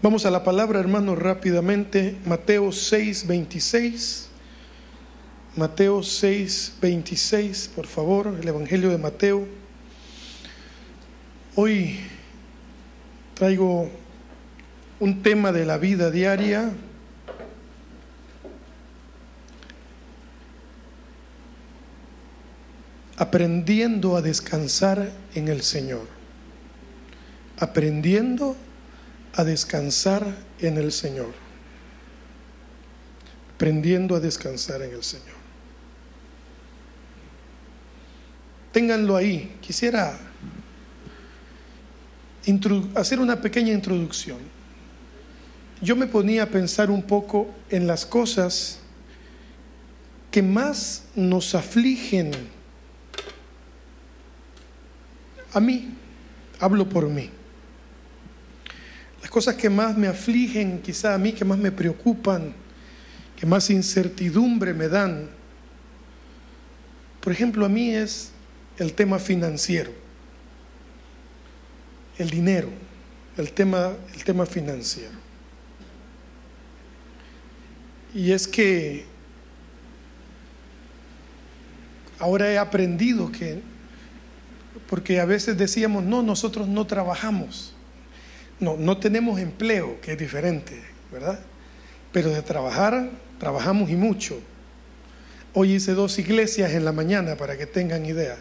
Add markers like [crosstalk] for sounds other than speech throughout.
Vamos a la palabra, hermanos, rápidamente. Mateo 6, 26. Mateo 6, 26, por favor, el Evangelio de Mateo. Hoy traigo un tema de la vida diaria. Aprendiendo a descansar en el Señor. Aprendiendo a descansar en el Señor. Aprendiendo a descansar en el Señor. Ténganlo ahí. Quisiera hacer una pequeña introducción. Yo me ponía a pensar un poco en las cosas que más nos afligen a mí, hablo por mí. Cosas que más me afligen, quizá a mí, que más me preocupan, que más incertidumbre me dan, por ejemplo, a mí es el tema financiero, el dinero, el tema, el tema financiero. Y es que ahora he aprendido que, porque a veces decíamos, no, nosotros no trabajamos. No, no tenemos empleo, que es diferente, ¿verdad? Pero de trabajar, trabajamos y mucho. Hoy hice dos iglesias en la mañana para que tengan idea.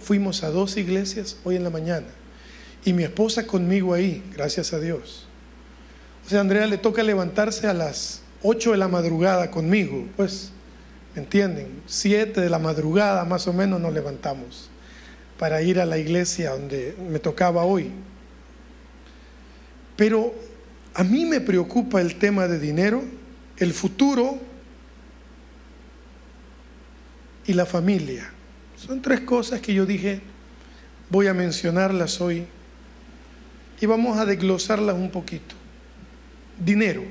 fuimos a dos iglesias hoy en la mañana. Y mi esposa conmigo ahí, gracias a Dios. O sea, Andrea le toca levantarse a las 8 de la madrugada conmigo. Pues, ¿me entienden? 7 de la madrugada más o menos nos levantamos para ir a la iglesia donde me tocaba hoy. Pero a mí me preocupa el tema de dinero, el futuro y la familia. Son tres cosas que yo dije, voy a mencionarlas hoy y vamos a desglosarlas un poquito. Dinero.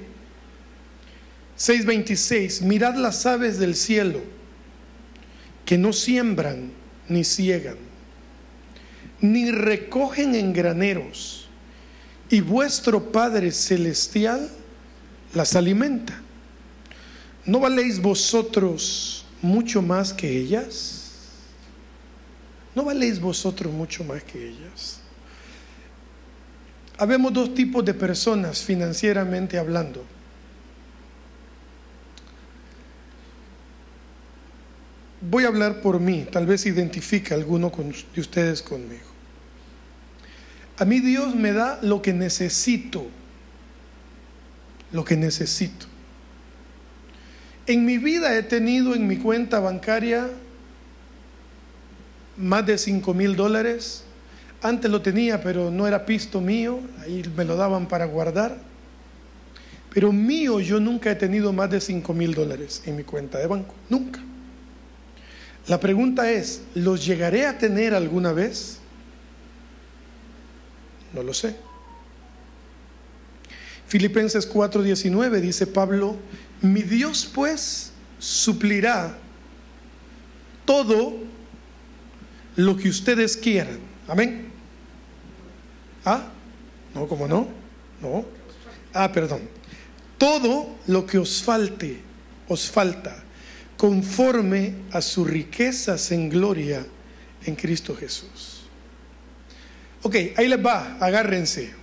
6.26. Mirad las aves del cielo, que no siembran ni ciegan, ni recogen en graneros y vuestro Padre Celestial las alimenta. ¿No valéis vosotros mucho más que ellas? ¿No valéis vosotros mucho más que ellas? Habemos dos tipos de personas financieramente hablando. Voy a hablar por mí, tal vez identifica alguno de ustedes conmigo. A mí Dios me da lo que necesito, lo que necesito. En mi vida he tenido en mi cuenta bancaria más de 5 mil dólares. Antes lo tenía, pero no era pisto mío, ahí me lo daban para guardar. Pero mío yo nunca he tenido más de 5 mil dólares en mi cuenta de banco, nunca. La pregunta es, ¿los llegaré a tener alguna vez? No lo sé. Filipenses 4:19 dice Pablo, mi Dios pues suplirá todo lo que ustedes quieran. Amén. ¿Ah? No, ¿cómo no? No. Ah, perdón. Todo lo que os falte, os falta, conforme a sus riquezas en gloria en Cristo Jesús. Ok, ahí les va, agárrense.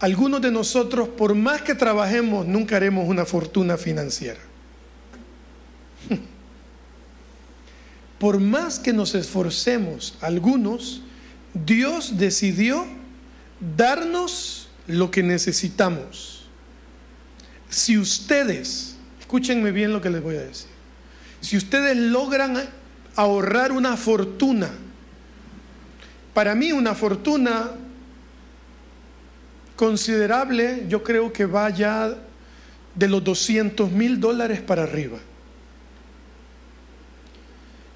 Algunos de nosotros, por más que trabajemos, nunca haremos una fortuna financiera. [laughs] Por más que nos esforcemos, algunos, Dios decidió darnos lo que necesitamos. Si ustedes, escúchenme bien lo que les voy a decir, si ustedes logran ahorrar una fortuna, para mí una fortuna considerable, yo creo que va ya de los 200 mil dólares para arriba.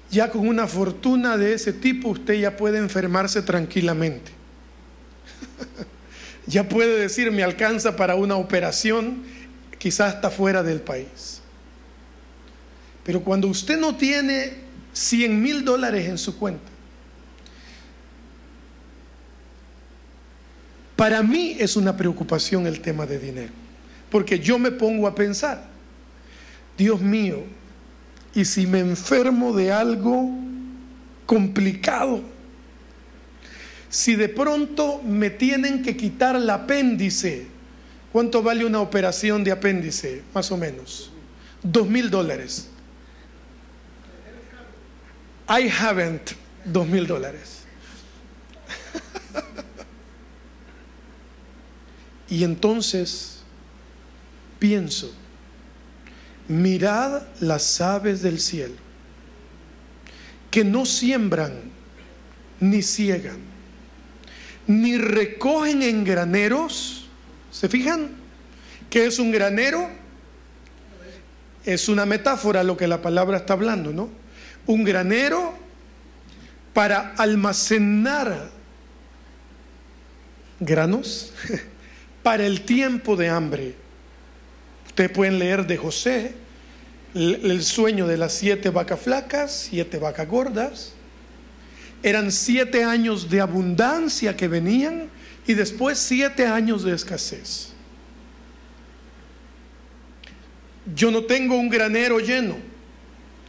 Ya con una fortuna de ese tipo usted ya puede enfermarse tranquilamente. [laughs] ya puede decir, me alcanza para una operación, quizás hasta fuera del país. Pero cuando usted no tiene 100 mil dólares en su cuenta, Para mí es una preocupación el tema de dinero, porque yo me pongo a pensar, Dios mío, ¿y si me enfermo de algo complicado? Si de pronto me tienen que quitar el apéndice, ¿cuánto vale una operación de apéndice? Más o menos. Dos mil dólares. I haven't dos mil dólares. Y entonces pienso, mirad las aves del cielo, que no siembran ni ciegan ni recogen en graneros. ¿Se fijan? ¿Qué es un granero? Es una metáfora lo que la palabra está hablando, ¿no? Un granero para almacenar granos [laughs] para el tiempo de hambre. Ustedes pueden leer de José el sueño de las siete vacas flacas, siete vacas gordas eran siete años de abundancia que venían y después siete años de escasez. Yo no tengo un granero lleno,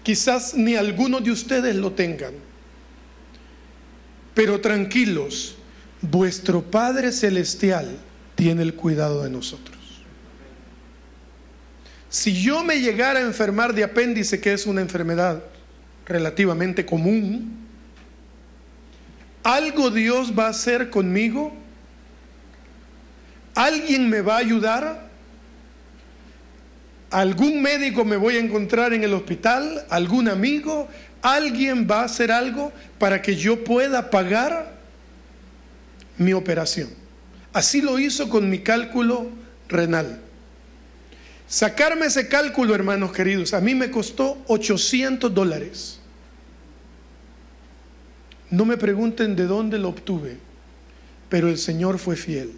quizás ni alguno de ustedes lo tengan, pero tranquilos, vuestro Padre Celestial tiene el cuidado de nosotros. Si yo me llegara a enfermar de apéndice, que es una enfermedad relativamente común, ¿Algo Dios va a hacer conmigo? ¿Alguien me va a ayudar? ¿Algún médico me voy a encontrar en el hospital? ¿Algún amigo? ¿Alguien va a hacer algo para que yo pueda pagar mi operación? Así lo hizo con mi cálculo renal. Sacarme ese cálculo, hermanos queridos, a mí me costó 800 dólares. No me pregunten de dónde lo obtuve, pero el Señor fue fiel.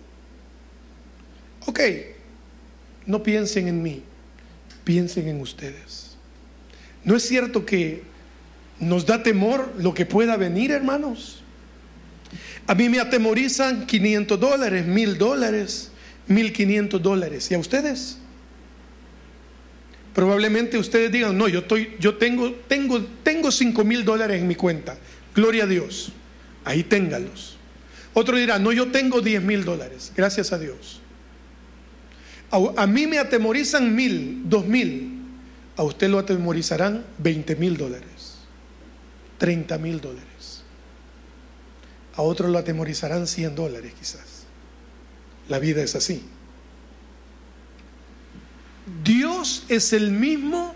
Ok, no piensen en mí, piensen en ustedes. ¿No es cierto que nos da temor lo que pueda venir, hermanos? A mí me atemorizan 500 dólares, 1000 dólares, 1500 dólares. ¿Y a ustedes? Probablemente ustedes digan, no, yo, tengo, tengo, tengo 5 mil dólares en mi cuenta. Gloria a Dios. Ahí téngalos. Otro dirá, no, yo tengo 10 mil dólares. Gracias a Dios. A, mí me atemorizan mil, dos mil. A usted lo atemorizarán 20 mil dólares. 30 mil dólares. A otro lo atemorizarán 100 dólares quizás. La vida es así. Dios es el mismo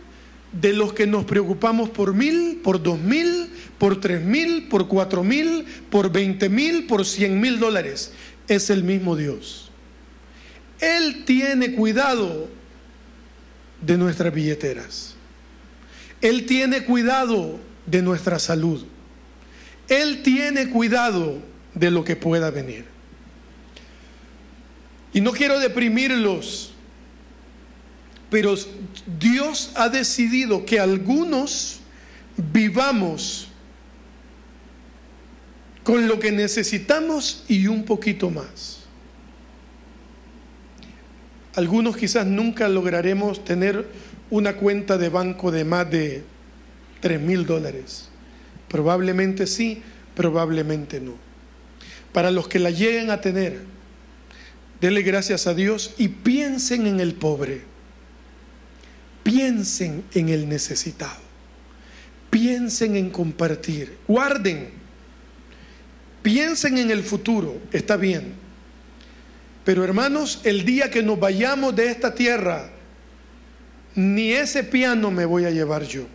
de los que nos preocupamos por mil, por dos mil, por tres mil, por cuatro mil, por veinte mil, por cien mil dólares. Es el mismo Dios. Él tiene cuidado de nuestras billeteras. Él tiene cuidado de nuestra salud. Él tiene cuidado de lo que pueda venir. Y no quiero deprimirlos pero Dios ha decidido que algunos vivamos con lo que necesitamos y un poquito más. Algunos quizás nunca lograremos tener una cuenta de banco de más de 3 mil dólares. Probablemente sí, probablemente no. Para los que la lleguen a tener, denle gracias a Dios y piensen en el pobre piensen en el necesitado, piensen en compartir, guarden, piensen en el futuro, está bien. Pero hermanos, el día que nos vayamos de esta tierra, ni ese piano me voy a llevar yo.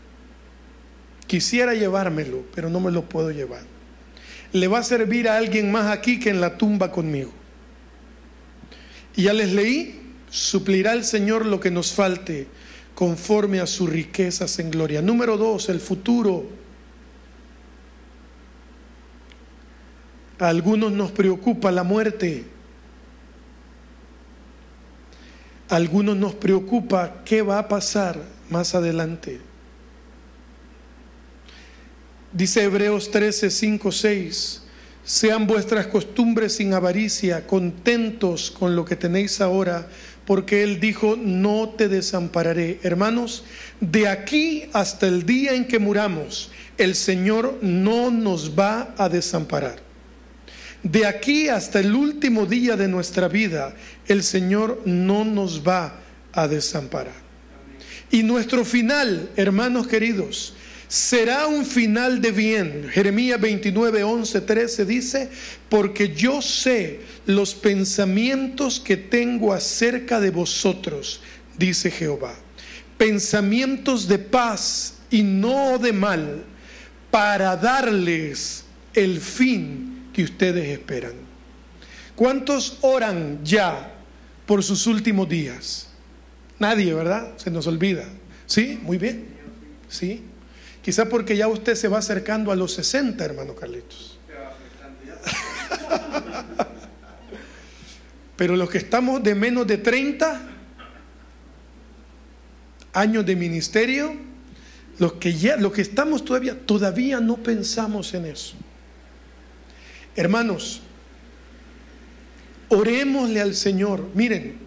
Quisiera llevármelo, pero no me lo puedo llevar. Le va a servir a alguien más aquí que en la tumba conmigo. Y ya les leí, suplirá el Señor lo que nos falte conforme a sus riquezas en gloria. Número dos, el futuro. A algunos nos preocupa la muerte. A algunos nos preocupa qué va a pasar más adelante. Dice Hebreos 13, 5, 6. Sean vuestras costumbres sin avaricia, contentos con lo que tenéis ahora, porque Él dijo, no te desampararé. Hermanos, de aquí hasta el día en que muramos, el Señor no nos va a desamparar. De aquí hasta el último día de nuestra vida, el Señor no nos va a desamparar. Y nuestro final, hermanos queridos, será un final de bien. Jeremías 29, 11, 13 dice, porque yo sé los pensamientos que tengo acerca de vosotros, dice Jehová. Pensamientos de paz y no de mal, para darles el fin que ustedes esperan. ¿Cuántos oran ya por sus últimos días? Nadie, ¿verdad? Se nos olvida. ¿Sí? Muy bien. ¿Sí? Quizá porque ya usted se va acercando a los 60, hermano Carlitos. [laughs] Pero los que estamos de menos de 30 años de ministerio, los que ya, los que estamos todavía, todavía no pensamos en eso. Hermanos, orémosle al Señor. Miren,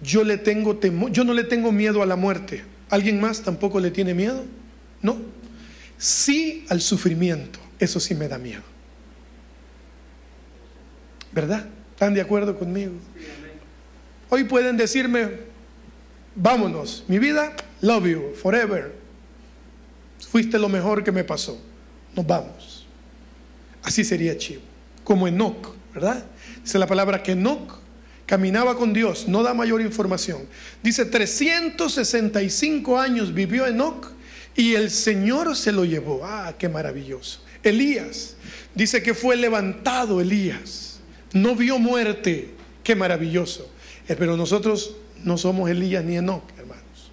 yo le tengo temor, yo no le tengo miedo a la muerte. ¿Alguien más tampoco le tiene miedo? No. Sí al sufrimiento, eso sí me da miedo. ¿Verdad? ¿Están de acuerdo conmigo? Hoy pueden decirme, vámonos, mi vida, love you, forever. Fuiste lo mejor que me pasó. Nos vamos. Así sería chivo. Como Enoch, ¿verdad? Dice la palabra que Enoch caminaba con Dios, no da mayor información. Dice, 365 años vivió Enoch y el Señor se lo llevó. Ah, qué maravilloso. Elías, dice que fue levantado Elías, no vio muerte, qué maravilloso. Eh, pero nosotros no somos Elías ni Enoch, hermanos.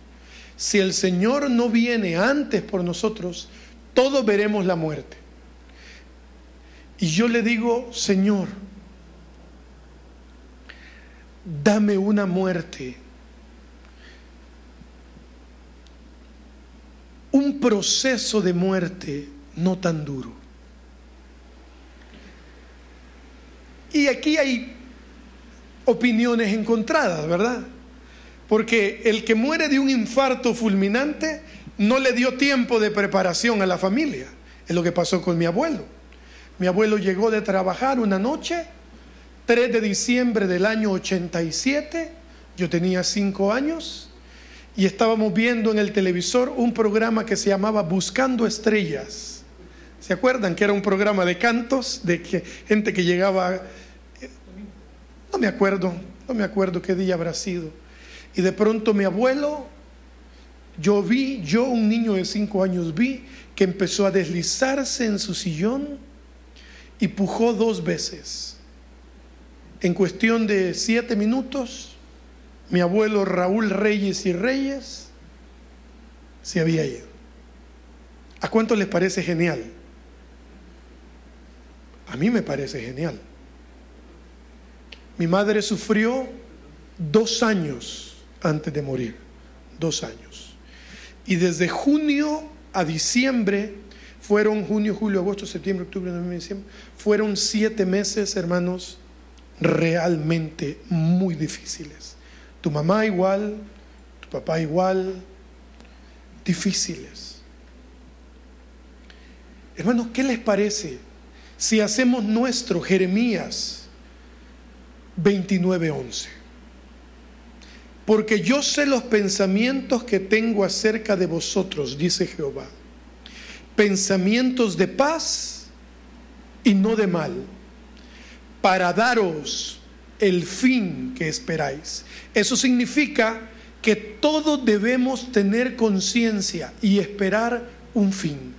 Si el Señor no viene antes por nosotros, todos veremos la muerte. Y yo le digo, Señor, dame una muerte, un proceso de muerte no tan duro. Y aquí hay opiniones encontradas, ¿verdad? Porque el que muere de un infarto fulminante no le dio tiempo de preparación a la familia. Es lo que pasó con mi abuelo. Mi abuelo llegó de trabajar una noche 3 de diciembre del año 87, yo tenía 5 años, y estábamos viendo en el televisor un programa que se llamaba Buscando Estrellas. ¿Se acuerdan que era un programa de cantos, de que, gente que llegaba, eh, no me acuerdo, no me acuerdo qué día habrá sido. Y de pronto mi abuelo, yo vi, yo un niño de 5 años vi que empezó a deslizarse en su sillón y pujó dos veces en cuestión de siete minutos, mi abuelo Raúl Reyes y Reyes se había ido. ¿A cuánto les parece genial? A mí me parece genial. Mi madre sufrió dos años antes de morir, dos años. Y desde junio a diciembre, fueron junio, julio, agosto, septiembre, octubre, noviembre, diciembre, fueron siete meses, hermanos, realmente muy difíciles. Tu mamá igual, tu papá igual, difíciles. Hermanos, ¿qué les parece si hacemos nuestro Jeremías 29:11? Porque yo sé los pensamientos que tengo acerca de vosotros, dice Jehová. Pensamientos de paz y no de mal para daros el fin que esperáis. Eso significa que todos debemos tener conciencia y esperar un fin.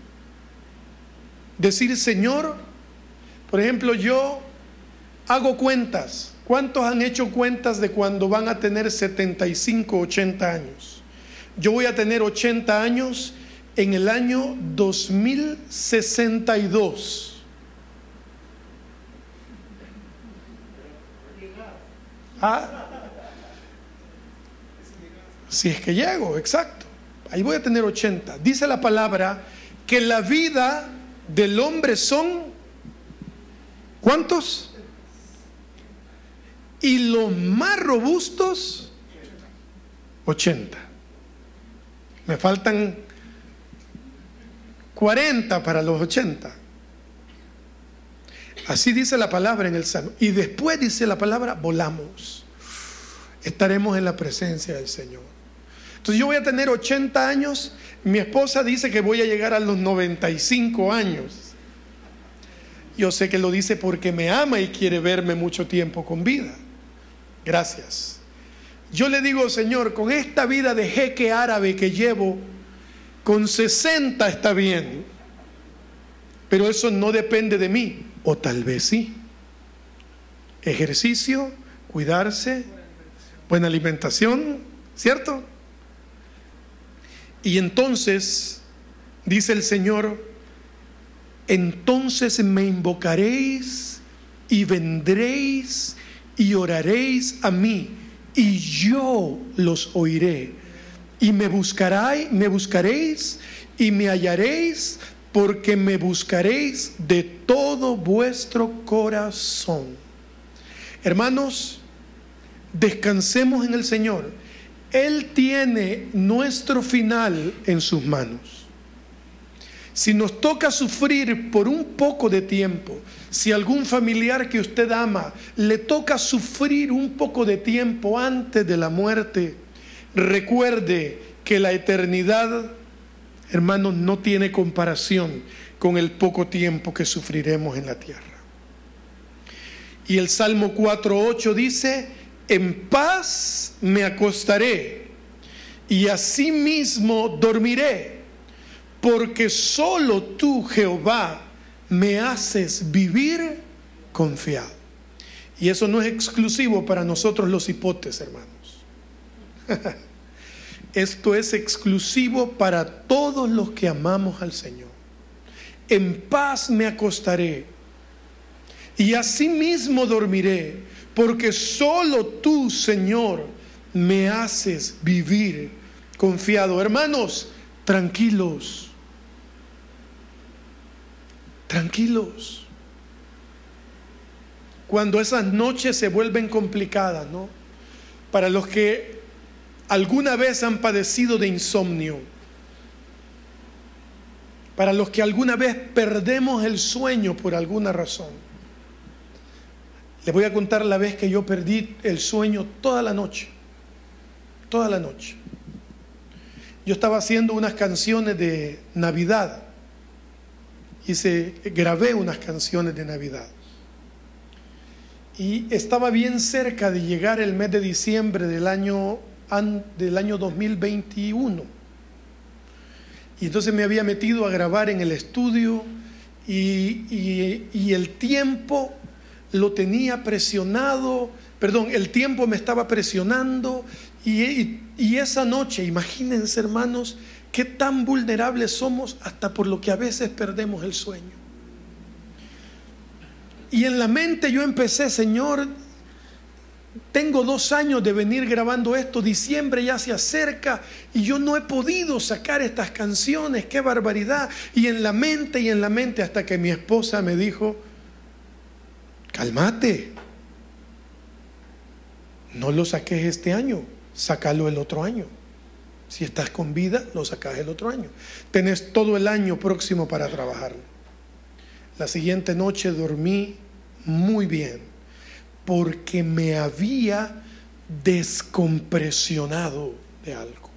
Decir, Señor, por ejemplo, yo hago cuentas. ¿Cuántos han hecho cuentas de cuando van a tener 75, 80 años? Yo voy a tener 80 años en el año 2062. ¿Ah? Si es que llego, exacto. Ahí voy a tener 80. Dice la palabra que la vida del hombre son ¿Cuántos? Y los más robustos, 80. Me faltan 40 para los 80. Así dice la palabra en el Salmo. Y después dice la palabra, volamos. Estaremos en la presencia del Señor. Entonces yo voy a tener 80 años. Mi esposa dice que voy a llegar a los 95 años. Yo sé que lo dice porque me ama y quiere verme mucho tiempo con vida. Gracias. Yo le digo, Señor, con esta vida de jeque árabe que llevo, con 60 está bien. Pero eso no depende de mí. O tal vez sí. Ejercicio, cuidarse, buena alimentación, ¿cierto? Y entonces, dice el Señor, entonces me invocaréis y vendréis y oraréis a mí y yo los oiré. Y me buscaréis, me buscaréis y me hallaréis porque me buscaréis de todo vuestro corazón. Hermanos, descansemos en el Señor. Él tiene nuestro final en sus manos. Si nos toca sufrir por un poco de tiempo, si algún familiar que usted ama le toca sufrir un poco de tiempo antes de la muerte, recuerde que la eternidad, hermanos, no tiene comparación con el poco tiempo que sufriremos en la tierra. Y el Salmo 4.8 dice, en paz me acostaré y asimismo dormiré porque solo tú, Jehová, me haces vivir confiado. Y eso no es exclusivo para nosotros los hipotes, hermanos. [laughs] Esto es exclusivo para todos los que amamos al Señor. En paz me acostaré y asimismo dormiré, porque solo tú, Señor, me haces vivir confiado. Hermanos, tranquilos tranquilos. Cuando esas noches se vuelven complicadas, ¿no? Para los que alguna vez han padecido de insomnio, para los que alguna vez perdemos el sueño por alguna razón. Les voy a contar la vez que yo perdí el sueño toda la noche, toda la noche. Yo estaba haciendo unas canciones de Navidad hice, grabé unas canciones de Navidad. Y estaba bien cerca de llegar el mes de diciembre del año, del año 2021. Y entonces me había metido a grabar en el estudio y, y el tiempo lo tenía presionado, perdón, el tiempo me estaba presionando y, y, esa noche, imagínense hermanos, qué tan vulnerables somos hasta por lo que a veces perdemos el sueño. Y en la mente yo empecé, Señor, tengo dos años de venir grabando esto, diciembre ya se acerca y yo no he podido sacar estas canciones, qué barbaridad. Y en la mente y en la mente hasta que mi esposa me dijo, cálmate, no lo saques este año, sácalo el otro año. Si estás con vida, lo sacas el otro año. Tenés todo el año próximo para trabajar. La siguiente noche dormí muy bien porque me había descompresionado de algo.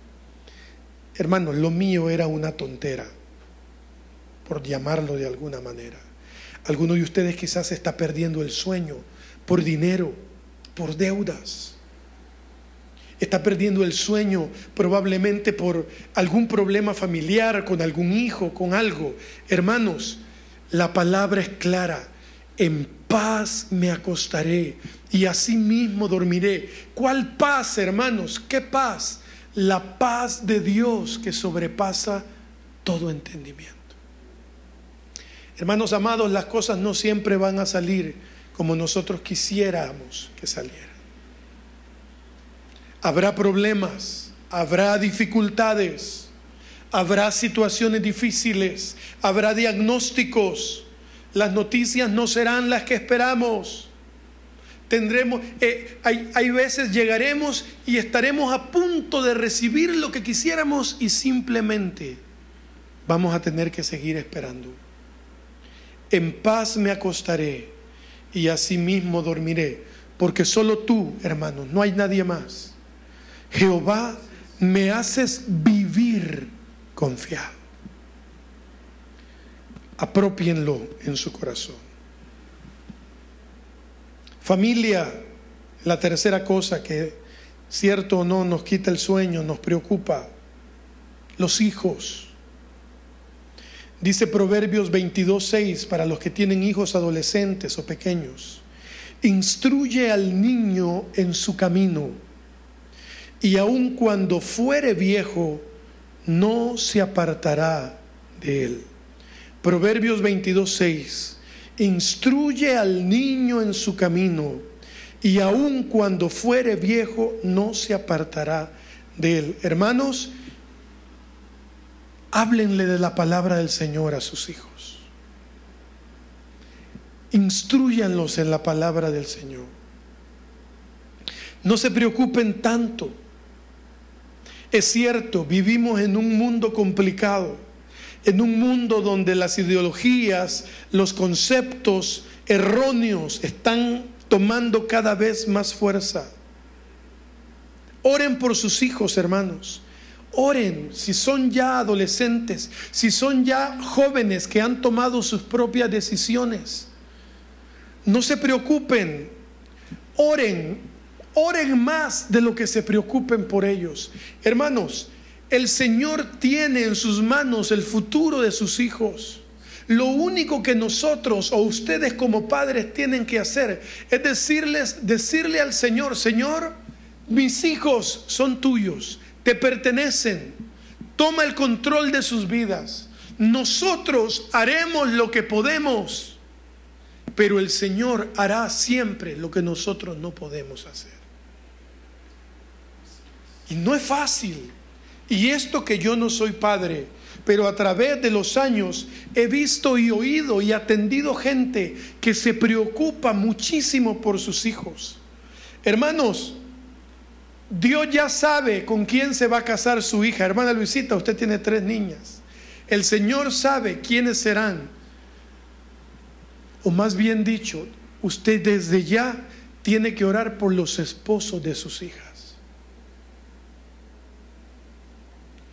Hermanos, lo mío era una tontera, por llamarlo de alguna manera. Alguno de ustedes quizás está perdiendo el sueño por dinero, por deudas está perdiendo el sueño probablemente por algún problema familiar, con algún hijo, con algo. Hermanos, la palabra es clara. En paz me acostaré y así mismo dormiré. ¿Cuál paz, hermanos? ¿Qué paz? La paz de Dios que sobrepasa todo entendimiento. Hermanos amados, las cosas no siempre van a salir como nosotros quisiéramos que salieran. Habrá problemas, habrá dificultades, habrá situaciones difíciles, habrá diagnósticos. Las noticias no serán las que esperamos. Tendremos, eh, hay, hay veces llegaremos y estaremos a punto de recibir lo que quisiéramos y simplemente vamos a tener que seguir esperando. En paz me acostaré y asimismo dormiré, porque solo tú, hermanos, no hay nadie más. Jehová, me haces vivir confiado. Apropienlo en su corazón. Familia, la tercera cosa que, cierto o no, nos quita el sueño, nos preocupa. Los hijos. Dice Proverbios 22.6 para los que tienen hijos adolescentes o pequeños. Instruye al niño en su camino y aun cuando fuere viejo, no se apartará de él. Proverbios 22.6 Instruye al niño en su camino, y aun cuando fuere viejo, no se apartará de él. Hermanos, háblenle de la palabra del Señor a sus hijos. Instruyanlos en la palabra del Señor. No se preocupen tanto. Es cierto, vivimos en un mundo complicado en un mundo donde las ideologías, los conceptos erróneos están tomando cada vez más fuerza. Oren por sus hijos, hermanos. Oren si son ya adolescentes, si son ya jóvenes que han tomado sus propias decisiones. No se preocupen. Oren, oren más de lo que se preocupen por ellos. Hermanos, el Señor tiene en sus manos el futuro de sus hijos. Lo único que nosotros o ustedes como padres tienen que hacer es decirles, decirle al Señor, Señor, mis hijos son tuyos, te pertenecen. Toma el control de sus vidas. Nosotros haremos lo que podemos, pero el Señor hará siempre lo que nosotros no podemos hacer. Y no es fácil. Y esto que yo no soy padre, pero a través de los años he visto y oído y atendido gente que se preocupa muchísimo por sus hijos. Hermanos, Dios ya sabe con quién se va a casar su hija. Hermana Luisita, usted tiene tres niñas. El Señor sabe quiénes serán. O más bien dicho, usted desde ya tiene que orar por los esposos de sus hijas.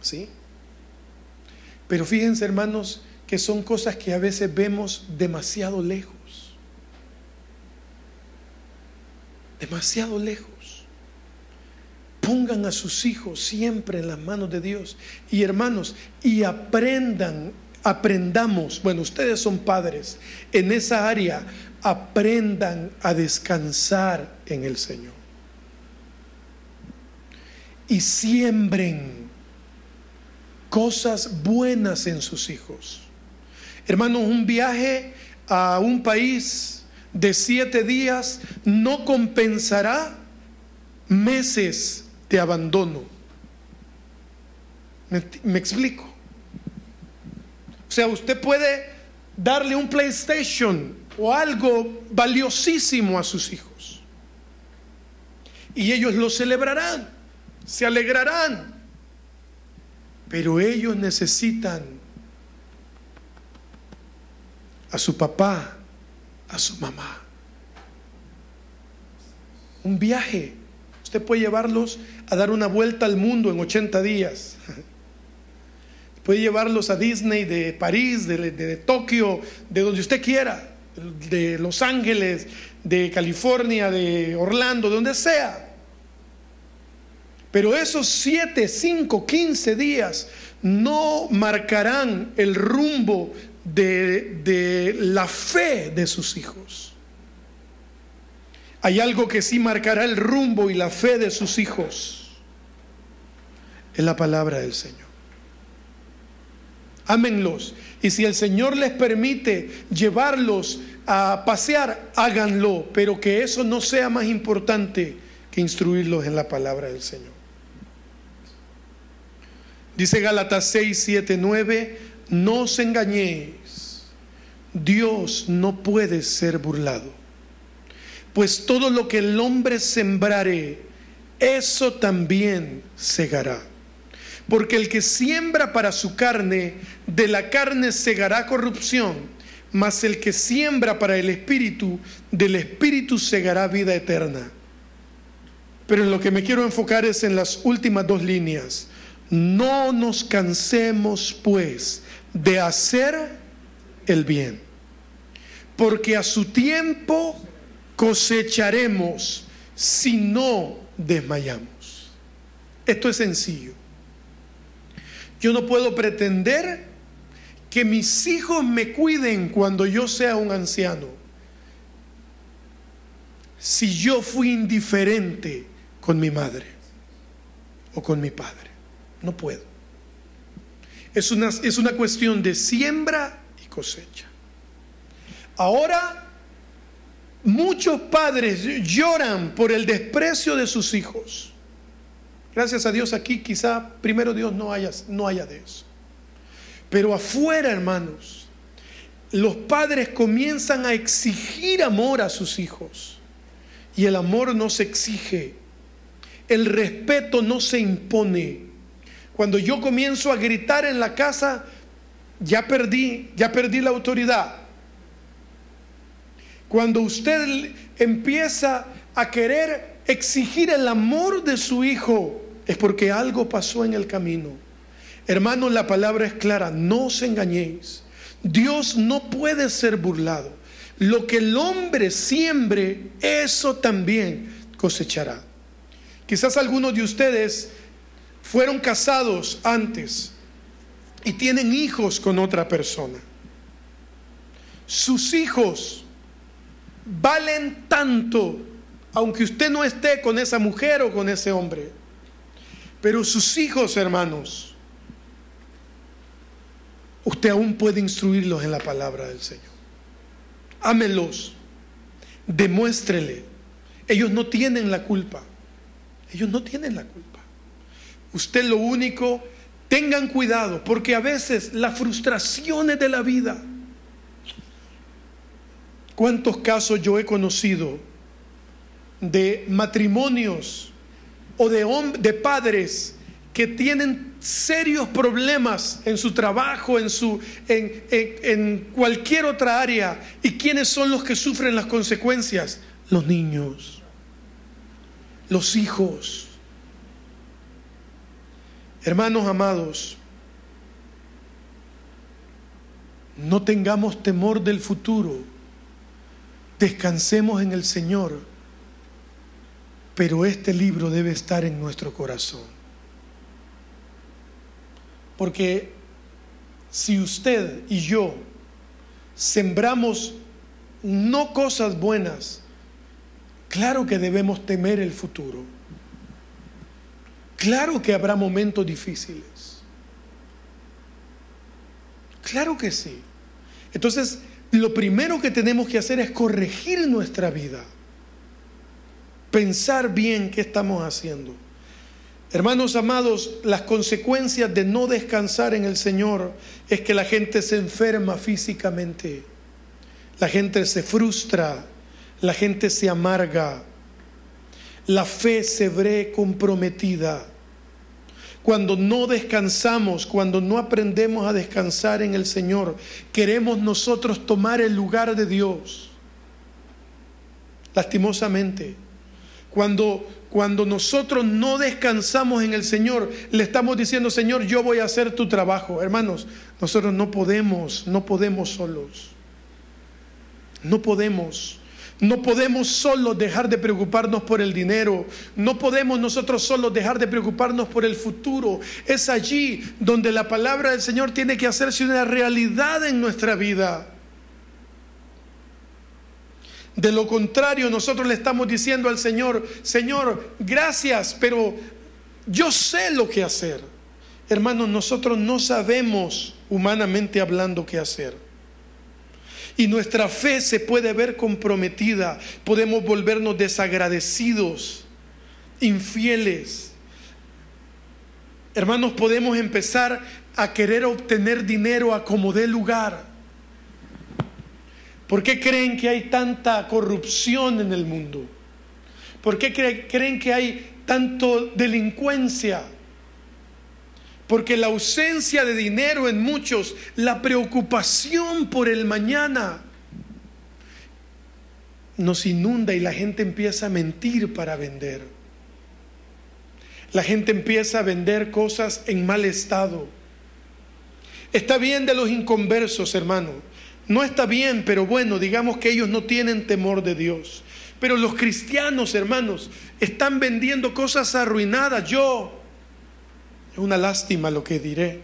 ¿Sí? Pero fíjense, hermanos, que son cosas que a veces vemos demasiado lejos. Demasiado lejos. Pongan a sus hijos siempre en las manos de Dios. Y hermanos, y aprendan, aprendamos, bueno, ustedes son padres, en esa área, aprendan a descansar en el Señor. Y siembren cosas buenas en sus hijos. Hermanos, un viaje a un país de siete días no compensará meses de abandono. ¿Me, explico? O sea, usted puede darle un PlayStation o algo valiosísimo a sus hijos. Y ellos lo celebrarán, se alegrarán, pero ellos necesitan a su papá, a su mamá. Un viaje. Usted puede llevarlos a dar una vuelta al mundo en 80 días. [laughs] Puede llevarlos a Disney de París, de, Tokio, de donde usted quiera, de Los Ángeles, de California, de Orlando, de donde sea. Pero esos 7, 5, 15 días no marcarán el rumbo de, la fe de sus hijos. Hay algo que sí marcará el rumbo y la fe de sus hijos. Es la palabra del Señor. Ámenlos. Y si el Señor les permite llevarlos a pasear, háganlo. Pero que eso no sea más importante que instruirlos en la palabra del Señor. Dice Gálatas 6, 7, 9, no os engañéis, Dios no puede ser burlado. Pues todo lo que el hombre sembrare, eso también segará. Porque el que siembra para su carne, de la carne segará corrupción, mas el que siembra para el espíritu, del espíritu segará vida eterna. Pero en lo que me quiero enfocar es en las últimas dos líneas. No nos cansemos, pues, de hacer el bien, porque a su tiempo cosecharemos si no desmayamos. Esto es sencillo. Yo no puedo pretender que mis hijos me cuiden cuando yo sea un anciano si yo fui indiferente con mi madre o con mi padre. No puedo. Es una, es una cuestión de siembra y cosecha. Ahora, muchos padres lloran por el desprecio de sus hijos. Gracias a Dios aquí quizá primero Dios no haya, no haya de eso. Pero afuera, hermanos, los padres comienzan a exigir amor a sus hijos. Y el amor no se exige, el respeto no se impone. Cuando yo comienzo a gritar en la casa, ya perdí, ya perdí la autoridad. Cuando usted empieza a querer exigir el amor de su hijo, es porque algo pasó en el camino. Hermanos, la palabra es clara, no os engañéis. Dios no puede ser burlado. Lo que el hombre siembre, eso también cosechará. Quizás algunos de ustedes fueron casados antes y tienen hijos con otra persona. Sus hijos valen tanto, aunque usted no esté con esa mujer o con ese hombre. Pero sus hijos, hermanos, usted aún puede instruirlos en la palabra del Señor. Ámelos, demuéstrele. Ellos no tienen la culpa. Ellos no tienen la culpa. Usted lo único, tengan cuidado, porque a veces las frustraciones de la vida, ¿cuántos casos yo he conocido de matrimonios o de, de padres que tienen serios problemas en su trabajo, en, su, en, en, cualquier otra área. ¿Y quiénes son los que sufren las consecuencias? Los niños, los hijos. Hermanos amados, no tengamos temor del futuro, descansemos en el Señor, pero este libro debe estar en nuestro corazón. Porque si usted y yo sembramos no cosas buenas, claro que debemos temer el futuro. Claro que habrá momentos difíciles. Claro que sí. Entonces, lo primero que tenemos que hacer es corregir nuestra vida. Pensar bien qué estamos haciendo. Hermanos amados, las consecuencias de no descansar en el Señor es que la gente se enferma físicamente, la gente se frustra, la gente se amarga, la fe se ve comprometida. Cuando no descansamos, cuando no aprendemos a descansar en el Señor, queremos nosotros tomar el lugar de Dios. Lastimosamente, cuando cuando nosotros no descansamos en el Señor, le estamos diciendo, Señor, yo voy a hacer tu trabajo. Hermanos, nosotros no podemos, no podemos solos. No podemos. No podemos solo dejar de preocuparnos por el dinero. No podemos nosotros solo dejar de preocuparnos por el futuro. Es allí donde la palabra del Señor tiene que hacerse una realidad en nuestra vida. De lo contrario, nosotros le estamos diciendo al Señor, Señor, gracias, pero yo sé lo que hacer. Hermanos, nosotros no sabemos humanamente hablando qué hacer y nuestra fe se puede ver comprometida. Podemos volvernos desagradecidos, infieles. Hermanos, podemos empezar a querer obtener dinero a como dé lugar. ¿Por qué creen que hay tanta corrupción en el mundo? ¿Por qué creen que hay tanto delincuencia? Porque la ausencia de dinero en muchos, la preocupación por el mañana, nos inunda y la gente empieza a mentir para vender. La gente empieza a vender cosas en mal estado. Está bien de los inconversos, hermano. No está bien, pero bueno, digamos que ellos no tienen temor de Dios. Pero los cristianos, hermanos, están vendiendo cosas arruinadas. Yo, es una lástima lo que diré.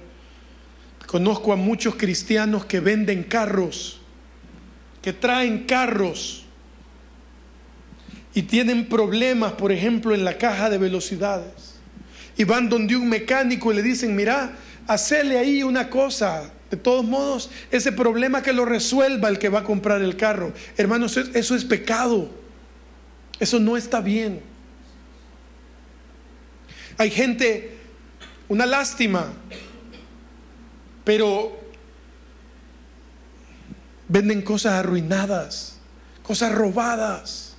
Conozco a muchos cristianos que venden carros, que traen carros y tienen problemas, por ejemplo, en la caja de velocidades. Y van donde un mecánico y le dicen, mira, hacerle ahí una cosa. De todos modos, ese problema que lo resuelva el que va a comprar el carro. Hermanos, eso es pecado. Eso no está bien. Hay gente, una lástima, pero venden cosas arruinadas, cosas robadas.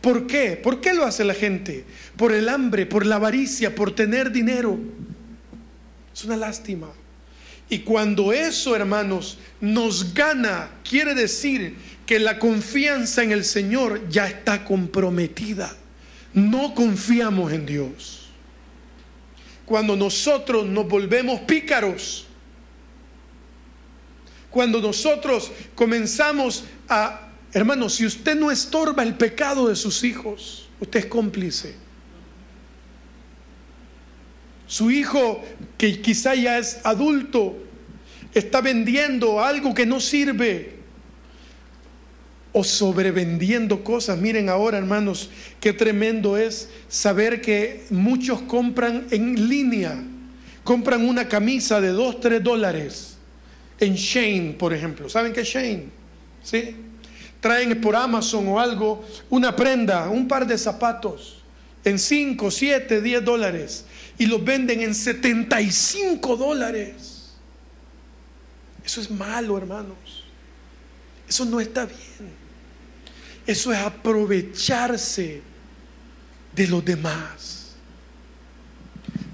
¿Por qué? ¿Por qué lo hace la gente? Por el hambre, por la avaricia, por tener dinero. Es una lástima. Y cuando eso, hermanos, nos gana, quiere decir que la confianza en el Señor ya está comprometida. No confiamos en Dios. Cuando nosotros nos volvemos pícaros, cuando nosotros comenzamos a Hermano, si usted no estorba el pecado de sus hijos, usted es cómplice. Su hijo, que quizá ya es adulto, está vendiendo algo que no sirve o sobrevendiendo cosas. Miren ahora, hermanos, qué tremendo es saber que muchos compran en línea, compran una camisa de 2, 3 dólares en Shane, por ejemplo. ¿Saben qué es Shane? ¿Sí? traen por Amazon o algo una prenda, un par de zapatos en 5, 7, 10 dólares y los venden en 75 dólares. Eso es malo, hermanos. Eso no está bien. Eso es aprovecharse de los demás.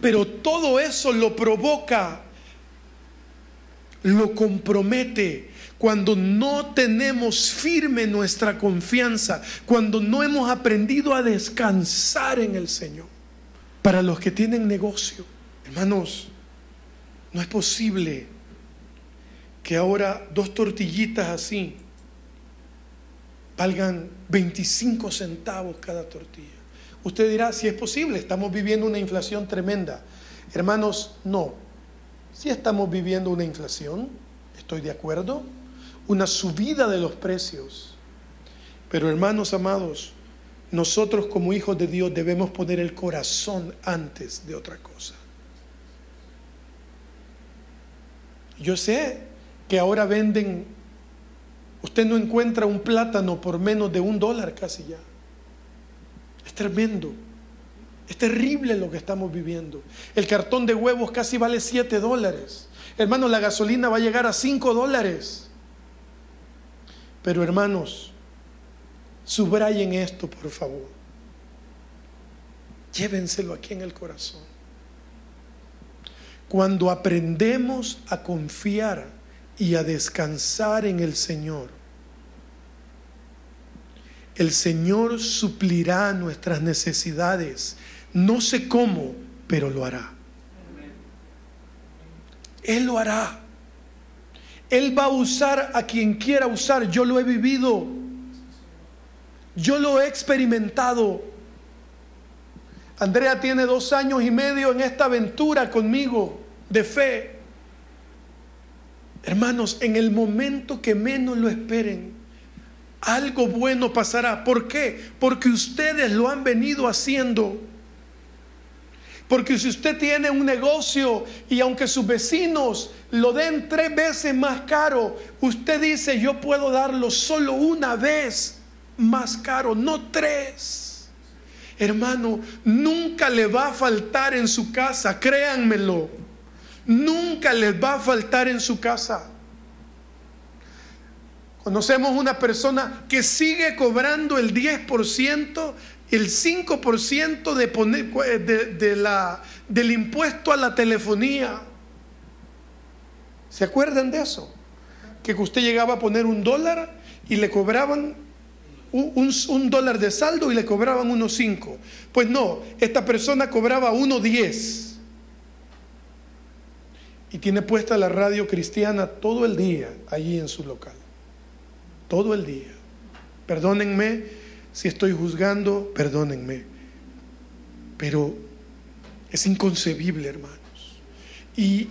Pero todo eso lo provoca, lo compromete cuando no tenemos firme nuestra confianza, cuando no hemos aprendido a descansar en el Señor. Para los que tienen negocio, hermanos, no es posible que ahora dos tortillitas así valgan 25 centavos cada tortilla. Usted dirá, si es posible, estamos viviendo una inflación tremenda. Hermanos, no. Si estamos viviendo una inflación, estoy de acuerdo, una subida de los precios. Pero hermanos amados, nosotros como hijos de Dios debemos poner el corazón antes de otra cosa. Yo sé que ahora venden, usted no encuentra un plátano por menos de un dólar casi ya. Es tremendo. Es terrible lo que estamos viviendo. El cartón de huevos casi vale 7 dólares. Hermanos, la gasolina va a llegar a 5 dólares. Pero hermanos, subrayen esto, por favor. Llévenselo aquí en el corazón. Cuando aprendemos a confiar y a descansar en el Señor, el Señor suplirá nuestras necesidades. No sé cómo, pero lo hará. Él lo hará. Él va a usar a quien quiera usar. Yo lo he vivido. Yo lo he experimentado. Andrea tiene dos años y medio en esta aventura conmigo de fe. Hermanos, en el momento que menos lo esperen, algo bueno pasará. ¿Por qué? Porque ustedes lo han venido haciendo. Porque si usted tiene un negocio y aunque sus vecinos lo den tres veces más caro, usted dice, yo puedo darlo solo una vez más caro, no tres. Hermano, nunca le va a faltar en su casa, créanmelo. Nunca les va a faltar en su casa. Conocemos una persona que sigue cobrando el 10%, el 5% de de, la, del impuesto a la telefonía. ¿Se acuerdan de eso? Que usted llegaba a poner un dólar y le cobraban un, dólar de saldo y le cobraban unos 5. Pues no, esta persona cobraba 1.10 y tiene puesta la radio cristiana todo el día allí en su local. Todo el día. Perdónenme si estoy juzgando, perdónenme. Pero es inconcebible, hermanos. Y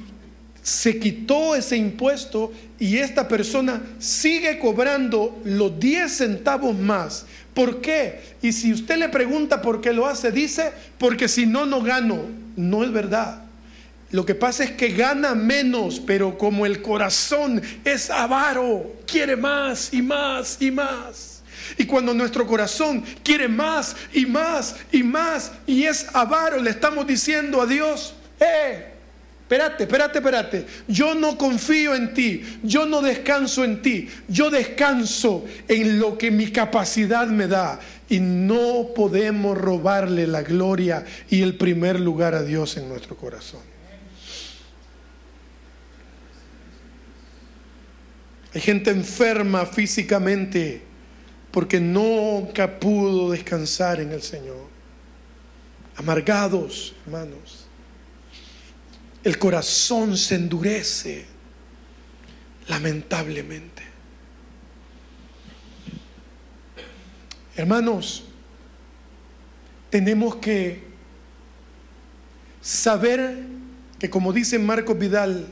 se quitó ese impuesto y esta persona sigue cobrando los 10 centavos más. ¿Por qué? Y si usted le pregunta por qué lo hace, dice, porque si no, no gano. No es verdad. Lo que pasa es que gana menos, pero como el corazón es avaro, quiere más y más y más. Y cuando nuestro corazón quiere más y más y más y es avaro, le estamos diciendo a Dios, eh, espérate, espérate, espérate, yo no confío en ti, yo no descanso en ti, yo descanso en lo que mi capacidad me da. Y no podemos robarle la gloria y el primer lugar a Dios en nuestro corazón. Hay gente enferma físicamente porque nunca pudo descansar en el Señor. Amargados, hermanos. El corazón se endurece, lamentablemente. Hermanos, tenemos que saber que, como dice Marco Vidal,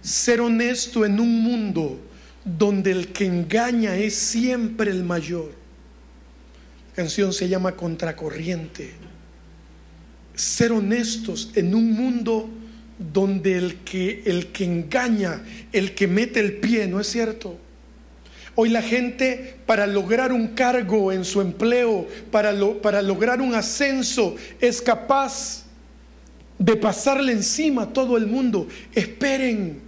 ser honesto en un mundo donde el que engaña es siempre el mayor. La canción se llama Contracorriente. Ser honestos en un mundo donde el que, el que engaña, el que mete el pie, ¿no es cierto? Hoy la gente para lograr un cargo en su empleo, para, para lograr un ascenso, es capaz de pasarle encima a todo el mundo. Esperen,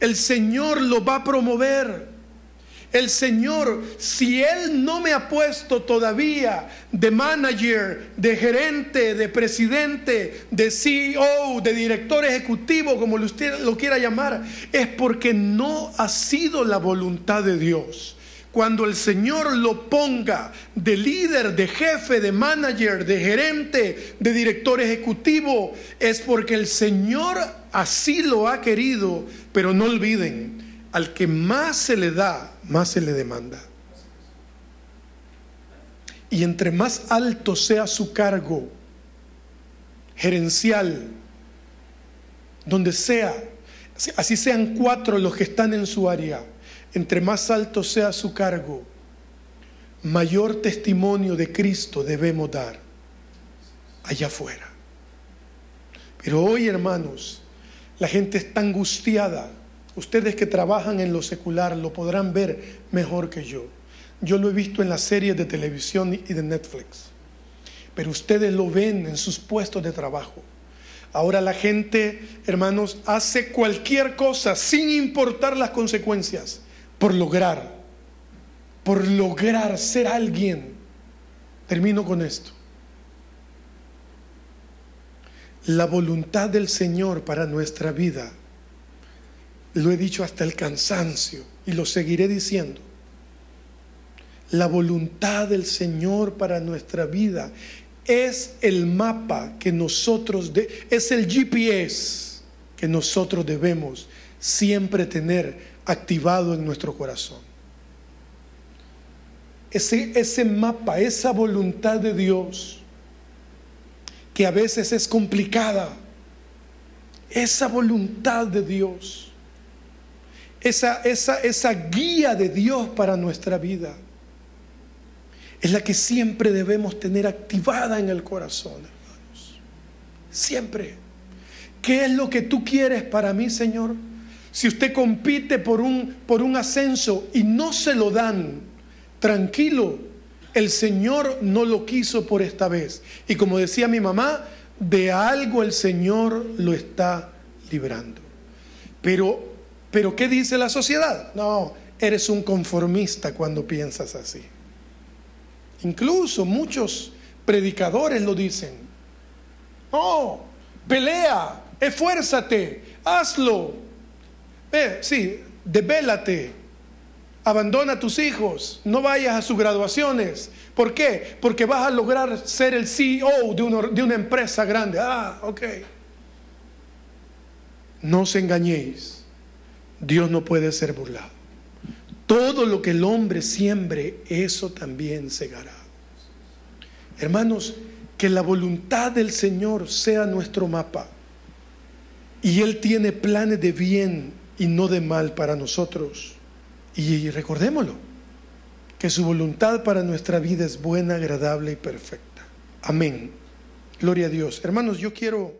el Señor lo va a promover. El Señor, si Él no me ha puesto todavía de manager, de gerente, de presidente, de CEO, de director ejecutivo, como usted lo quiera llamar, es porque no ha sido la voluntad de Dios. Cuando el Señor lo ponga de líder, de jefe, de manager, de gerente, de director ejecutivo, es porque el Señor así lo ha querido, pero no olviden, al que más se le da, más se le demanda. Y entre más alto sea su cargo gerencial, donde sea, así sean cuatro los que están en su área, entre más alto sea su cargo, mayor testimonio de Cristo debemos dar allá afuera. Pero hoy, hermanos, la gente está angustiada. Ustedes que trabajan en lo secular lo podrán ver mejor que yo. Yo lo he visto en las series de televisión y de Netflix. Pero ustedes lo ven en sus puestos de trabajo. Ahora la gente, hermanos, hace cualquier cosa sin importar las consecuencias por lograr, por lograr ser alguien. Termino con esto. La voluntad del Señor para nuestra vida, lo he dicho hasta el cansancio y lo seguiré diciendo. La voluntad del Señor para nuestra vida es el mapa que nosotros, de, es el GPS que nosotros debemos siempre tener activado en nuestro corazón. Ese, ese mapa, esa voluntad de Dios, que a veces es complicada, esa voluntad de Dios, esa, esa, esa guía de Dios para nuestra vida, es la que siempre debemos tener activada en el corazón, hermanos. Siempre. ¿Qué es lo que tú quieres para mí, Señor? Si usted compite por un, por un ascenso y no se lo dan, tranquilo, el Señor no lo quiso por esta vez. Y como decía mi mamá, de algo el Señor lo está librando. Pero, pero ¿qué dice la sociedad? No, eres un conformista cuando piensas así. Incluso muchos predicadores lo dicen. Oh, pelea, esfuérzate, hazlo. Eh, sí, debélate, abandona a tus hijos, no vayas a sus graduaciones. ¿Por qué? Porque vas a lograr ser el CEO de una, de una empresa grande. Ah, ok. No os engañéis, Dios no puede ser burlado. Todo lo que el hombre siembre, eso también segará. Hermanos, que la voluntad del Señor sea nuestro mapa. Y Él tiene planes de bien y no de mal para nosotros. Y recordémoslo, que su voluntad para nuestra vida es buena, agradable y perfecta. Amén. Gloria a Dios. Hermanos, yo quiero...